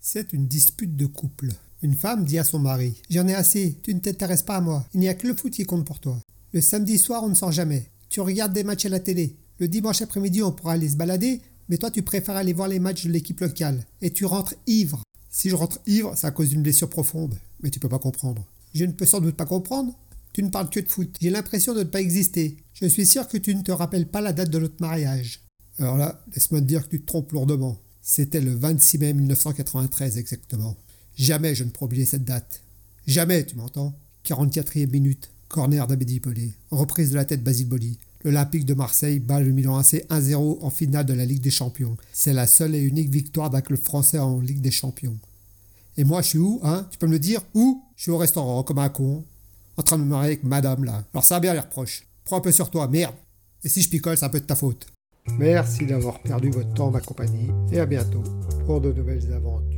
C'est une dispute de couple. Une femme dit à son mari J'en ai assez, tu ne t'intéresses pas à moi, il n'y a que le foot qui compte pour toi. Le samedi soir, on ne sort jamais. Tu regardes des matchs à la télé. Le dimanche après-midi, on pourra aller se balader, mais toi, tu préfères aller voir les matchs de l'équipe locale. Et tu rentres ivre. Si je rentre ivre, c'est à cause d'une blessure profonde. Mais tu peux pas comprendre. Je ne peux sans doute pas comprendre. Tu ne parles que de foot. J'ai l'impression de ne pas exister. Je suis sûr que tu ne te rappelles pas la date de notre mariage. Alors là, laisse-moi te dire que tu te trompes lourdement. C'était le 26 mai 1993 exactement. Jamais je ne pourrai oublier cette date. Jamais, tu m'entends? 44e minute, corner d'Abedi Pelé, reprise de la tête Basile Boli. L'Olympique de Marseille bat le Milan AC 1-0 en finale de la Ligue des Champions. C'est la seule et unique victoire d'un club français en Ligue des Champions. Et moi, je suis où, hein? Tu peux me le dire? Où? Je suis au restaurant, comme un con, en train de me marier avec madame, là. Alors ça a bien l'air proche. Prends un peu sur toi, merde. Et si je picole, c'est un peu de ta faute. Merci d'avoir perdu votre temps, ma compagnie, et à bientôt pour de nouvelles aventures.